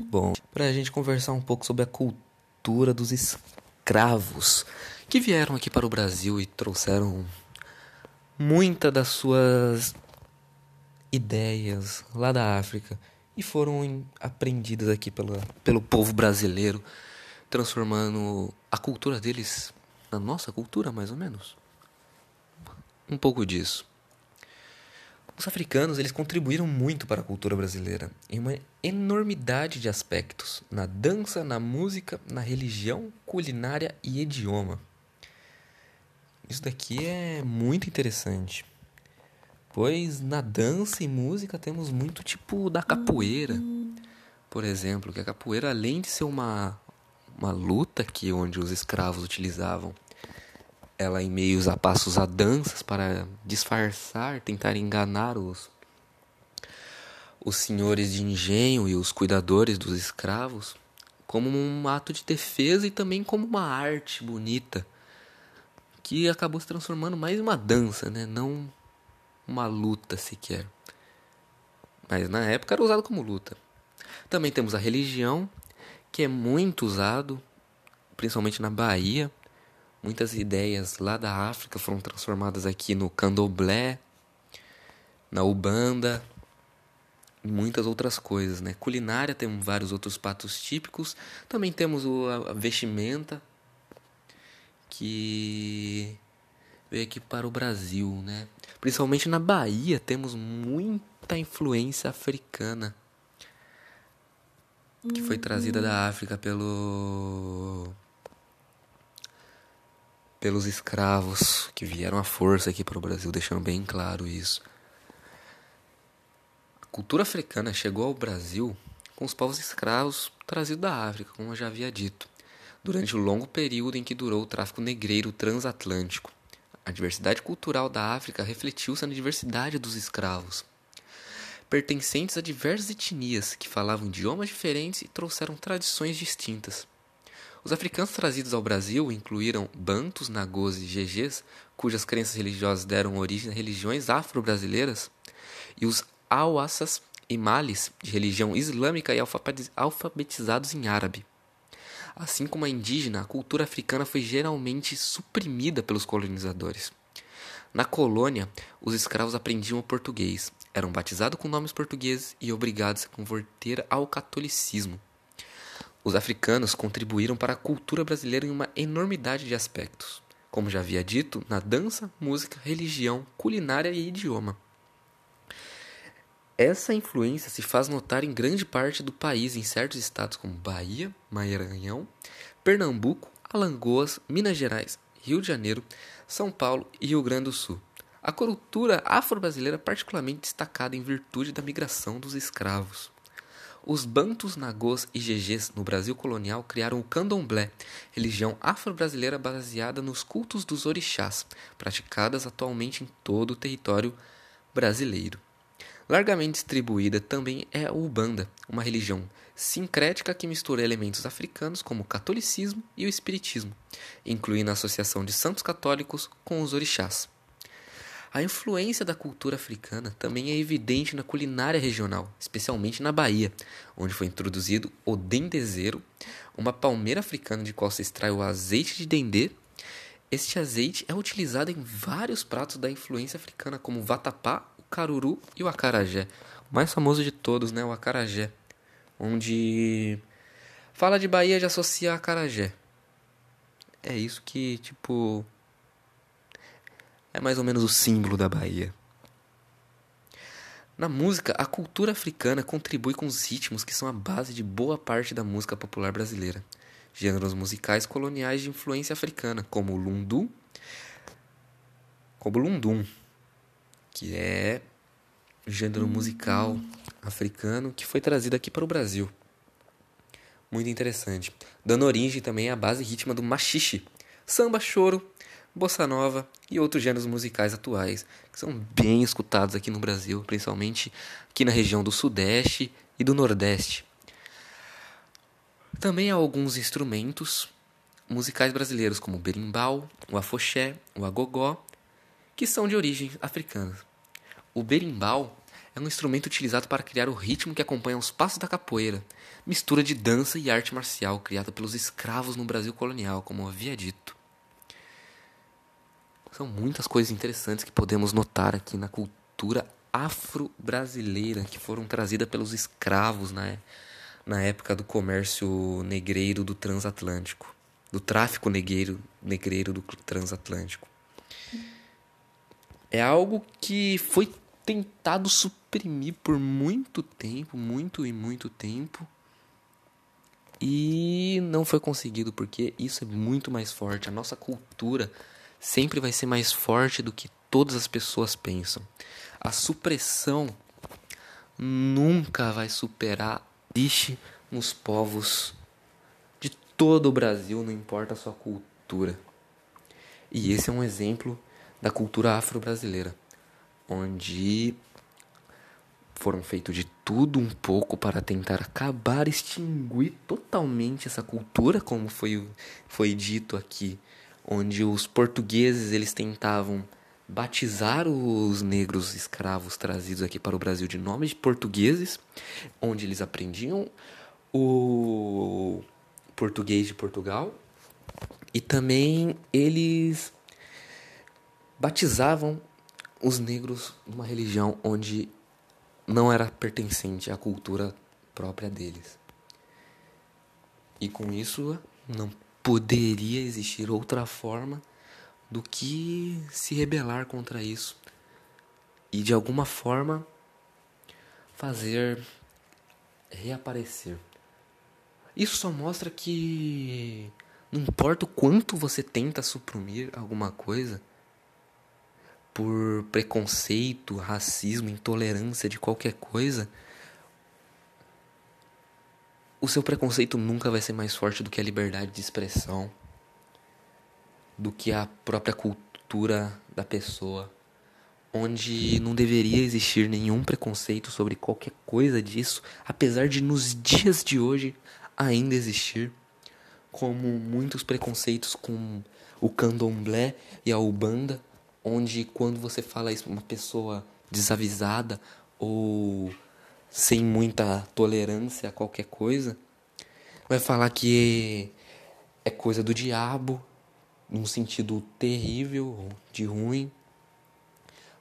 Bom, para a gente conversar um pouco sobre a cultura dos escravos que vieram aqui para o Brasil e trouxeram muitas das suas ideias lá da África e foram aprendidas aqui pela, pelo povo brasileiro, transformando a cultura deles na nossa cultura, mais ou menos. Um pouco disso. Os africanos eles contribuíram muito para a cultura brasileira em uma enormidade de aspectos, na dança, na música, na religião, culinária e idioma. Isso daqui é muito interessante, pois na dança e música temos muito tipo da capoeira, por exemplo, que a capoeira além de ser uma uma luta que onde os escravos utilizavam ela em meios a passos a danças para disfarçar, tentar enganar os os senhores de engenho e os cuidadores dos escravos, como um ato de defesa e também como uma arte bonita que acabou se transformando mais em uma dança, né? Não uma luta sequer. Mas na época era usado como luta. Também temos a religião, que é muito usado, principalmente na Bahia, Muitas ideias lá da África foram transformadas aqui no candomblé, na ubanda e muitas outras coisas, né? Culinária temos vários outros pratos típicos, também temos o, a vestimenta que veio aqui para o Brasil, né? Principalmente na Bahia temos muita influência africana que foi trazida da África pelo pelos escravos que vieram à força aqui para o Brasil, deixando bem claro isso. A cultura africana chegou ao Brasil com os povos escravos trazidos da África, como eu já havia dito, durante o longo período em que durou o tráfico negreiro transatlântico. A diversidade cultural da África refletiu-se na diversidade dos escravos, pertencentes a diversas etnias que falavam idiomas diferentes e trouxeram tradições distintas. Os africanos trazidos ao Brasil incluíram bantus, nagôs e gegês, cujas crenças religiosas deram origem a religiões afro-brasileiras, e os auassas e malis, de religião islâmica e alfabetizados em árabe. Assim como a indígena, a cultura africana foi geralmente suprimida pelos colonizadores. Na colônia, os escravos aprendiam o português, eram batizados com nomes portugueses e obrigados a converter ao catolicismo. Os africanos contribuíram para a cultura brasileira em uma enormidade de aspectos, como já havia dito, na dança, música, religião, culinária e idioma. Essa influência se faz notar em grande parte do país, em certos estados como Bahia, Maranhão, Pernambuco, Alagoas, Minas Gerais, Rio de Janeiro, São Paulo e Rio Grande do Sul. A cultura afro-brasileira é particularmente destacada em virtude da migração dos escravos. Os Bantus, Nagôs e Gegês no Brasil colonial criaram o candomblé, religião afro-brasileira baseada nos cultos dos orixás, praticadas atualmente em todo o território brasileiro. Largamente distribuída também é a Ubanda, uma religião sincrética que mistura elementos africanos como o catolicismo e o espiritismo, incluindo a associação de santos católicos com os orixás. A influência da cultura africana também é evidente na culinária regional, especialmente na Bahia, onde foi introduzido o dendezeiro, uma palmeira africana de qual se extrai o azeite de dendê. Este azeite é utilizado em vários pratos da influência africana, como o vatapá, o caruru e o acarajé. O mais famoso de todos, né, o acarajé, onde fala de Bahia já associa a acarajé. É isso que, tipo, é mais ou menos o símbolo da Bahia. Na música, a cultura africana contribui com os ritmos que são a base de boa parte da música popular brasileira. Gêneros musicais coloniais de influência africana, como o lundu, como o lundum, que é gênero musical africano que foi trazido aqui para o Brasil. Muito interessante. Dando origem também à base rítmica do machixe, samba, choro, bossa nova e outros gêneros musicais atuais, que são bem escutados aqui no Brasil, principalmente aqui na região do Sudeste e do Nordeste. Também há alguns instrumentos musicais brasileiros, como o berimbau, o afoxé, o agogó, que são de origem africana. O berimbau é um instrumento utilizado para criar o ritmo que acompanha os passos da capoeira, mistura de dança e arte marcial criada pelos escravos no Brasil colonial, como havia dito. São muitas coisas interessantes que podemos notar aqui na cultura afro-brasileira que foram trazidas pelos escravos na, na época do comércio negreiro do transatlântico, do tráfico negreiro, negreiro do transatlântico. É algo que foi tentado suprimir por muito tempo, muito e muito tempo. E não foi conseguido porque isso é muito mais forte. A nossa cultura sempre vai ser mais forte do que todas as pessoas pensam. A supressão nunca vai superar existe nos povos de todo o Brasil, não importa a sua cultura. E esse é um exemplo da cultura afro-brasileira onde foram feitos de tudo um pouco para tentar acabar, extinguir totalmente essa cultura, como foi, foi dito aqui, onde os portugueses eles tentavam batizar os negros escravos trazidos aqui para o Brasil de nome de portugueses, onde eles aprendiam o português de Portugal e também eles batizavam os negros numa religião onde não era pertencente à cultura própria deles. E com isso não poderia existir outra forma do que se rebelar contra isso e de alguma forma fazer reaparecer. Isso só mostra que não importa o quanto você tenta suprimir alguma coisa, por preconceito, racismo, intolerância de qualquer coisa, o seu preconceito nunca vai ser mais forte do que a liberdade de expressão, do que a própria cultura da pessoa, onde não deveria existir nenhum preconceito sobre qualquer coisa disso, apesar de nos dias de hoje ainda existir, como muitos preconceitos com o candomblé e a ubanda onde quando você fala isso uma pessoa desavisada ou sem muita tolerância a qualquer coisa, vai falar que é coisa do diabo, num sentido terrível, de ruim,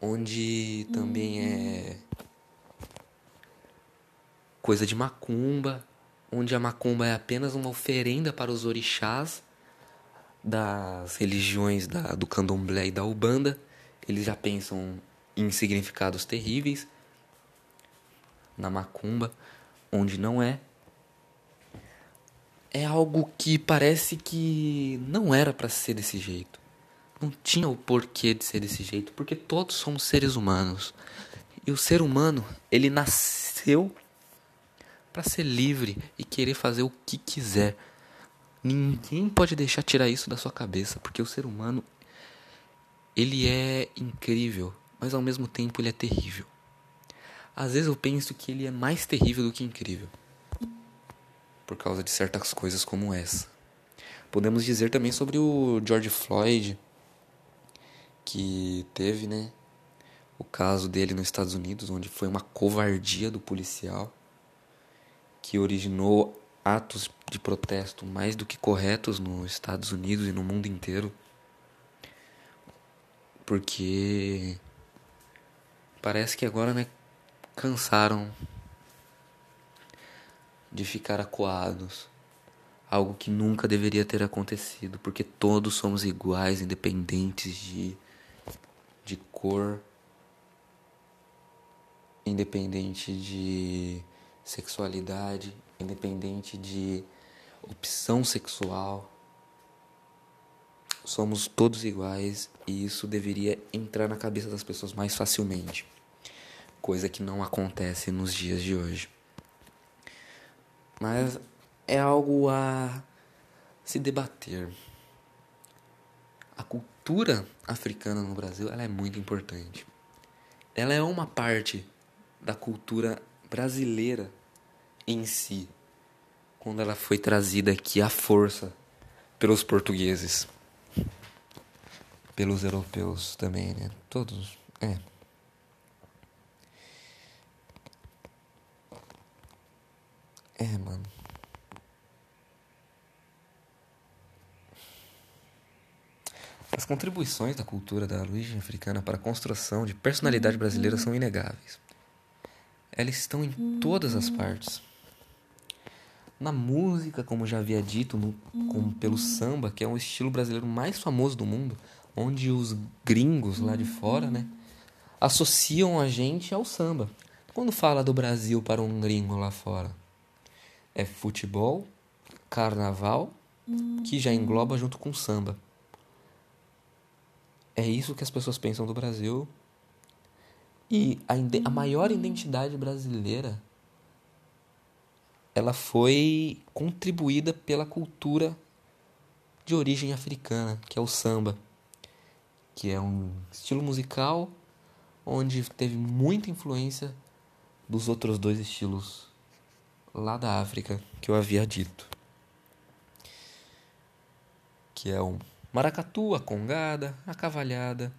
onde também é coisa de macumba, onde a macumba é apenas uma oferenda para os orixás das religiões da, do candomblé e da ubanda, eles já pensam em significados terríveis. Na macumba, onde não é. É algo que parece que não era para ser desse jeito. Não tinha o porquê de ser desse jeito, porque todos somos seres humanos. E o ser humano, ele nasceu para ser livre e querer fazer o que quiser Ninguém pode deixar tirar isso da sua cabeça, porque o ser humano ele é incrível, mas ao mesmo tempo ele é terrível. Às vezes eu penso que ele é mais terrível do que incrível. Por causa de certas coisas como essa. Podemos dizer também sobre o George Floyd, que teve, né, o caso dele nos Estados Unidos, onde foi uma covardia do policial que originou atos de protesto mais do que corretos nos Estados Unidos e no mundo inteiro. Porque parece que agora né, cansaram de ficar acuados. Algo que nunca deveria ter acontecido, porque todos somos iguais, independentes de, de cor, independente de sexualidade, independente de opção sexual. Somos todos iguais e isso deveria entrar na cabeça das pessoas mais facilmente, coisa que não acontece nos dias de hoje. Mas é algo a se debater. A cultura africana no Brasil ela é muito importante. Ela é uma parte da cultura brasileira em si, quando ela foi trazida aqui à força pelos portugueses, pelos europeus também, né? Todos, é. É, mano. As contribuições da cultura da origem africana para a construção de personalidade brasileira são inegáveis. Elas estão em todas as partes. Na música, como já havia dito, no, como pelo samba, que é um estilo brasileiro mais famoso do mundo, onde os gringos lá de fora, né, associam a gente ao samba. Quando fala do Brasil para um gringo lá fora, é futebol, carnaval, que já engloba junto com samba. É isso que as pessoas pensam do Brasil. E a, a maior identidade brasileira ela foi contribuída pela cultura de origem africana, que é o samba, que é um estilo musical onde teve muita influência dos outros dois estilos lá da África que eu havia dito. Que é o maracatu, a congada, a cavalhada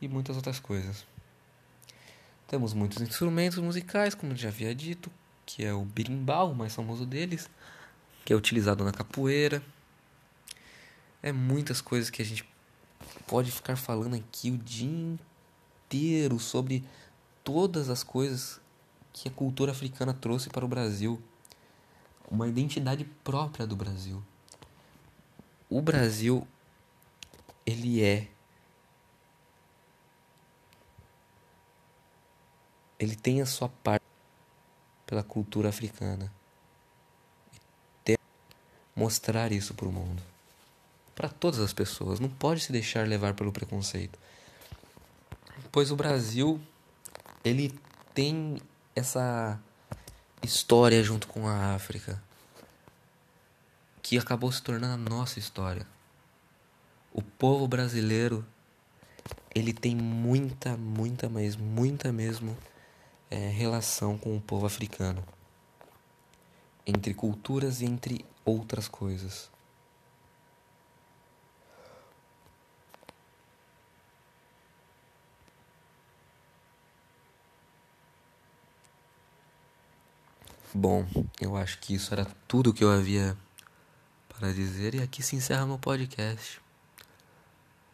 e muitas outras coisas. Temos muitos instrumentos musicais, como já havia dito, que é o birimbau, o mais famoso deles, que é utilizado na capoeira. É muitas coisas que a gente pode ficar falando aqui o dia inteiro sobre todas as coisas que a cultura africana trouxe para o Brasil. Uma identidade própria do Brasil. O Brasil, ele é. Ele tem a sua parte pela cultura africana. E mostrar isso para o mundo. Para todas as pessoas. Não pode se deixar levar pelo preconceito. Pois o Brasil, ele tem essa história junto com a África que acabou se tornando a nossa história. O povo brasileiro ele tem muita, muita, mas muita mesmo é, relação com o povo africano, entre culturas e entre outras coisas. Bom, eu acho que isso era tudo que eu havia para dizer, e aqui se encerra meu podcast,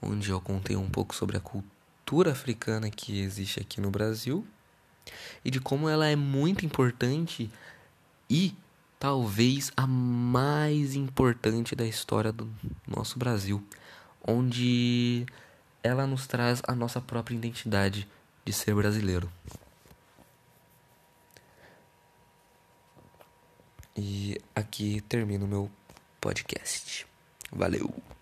onde eu contei um pouco sobre a cultura africana que existe aqui no Brasil e de como ela é muito importante e talvez a mais importante da história do nosso Brasil, onde ela nos traz a nossa própria identidade de ser brasileiro. E aqui termino meu podcast. Valeu!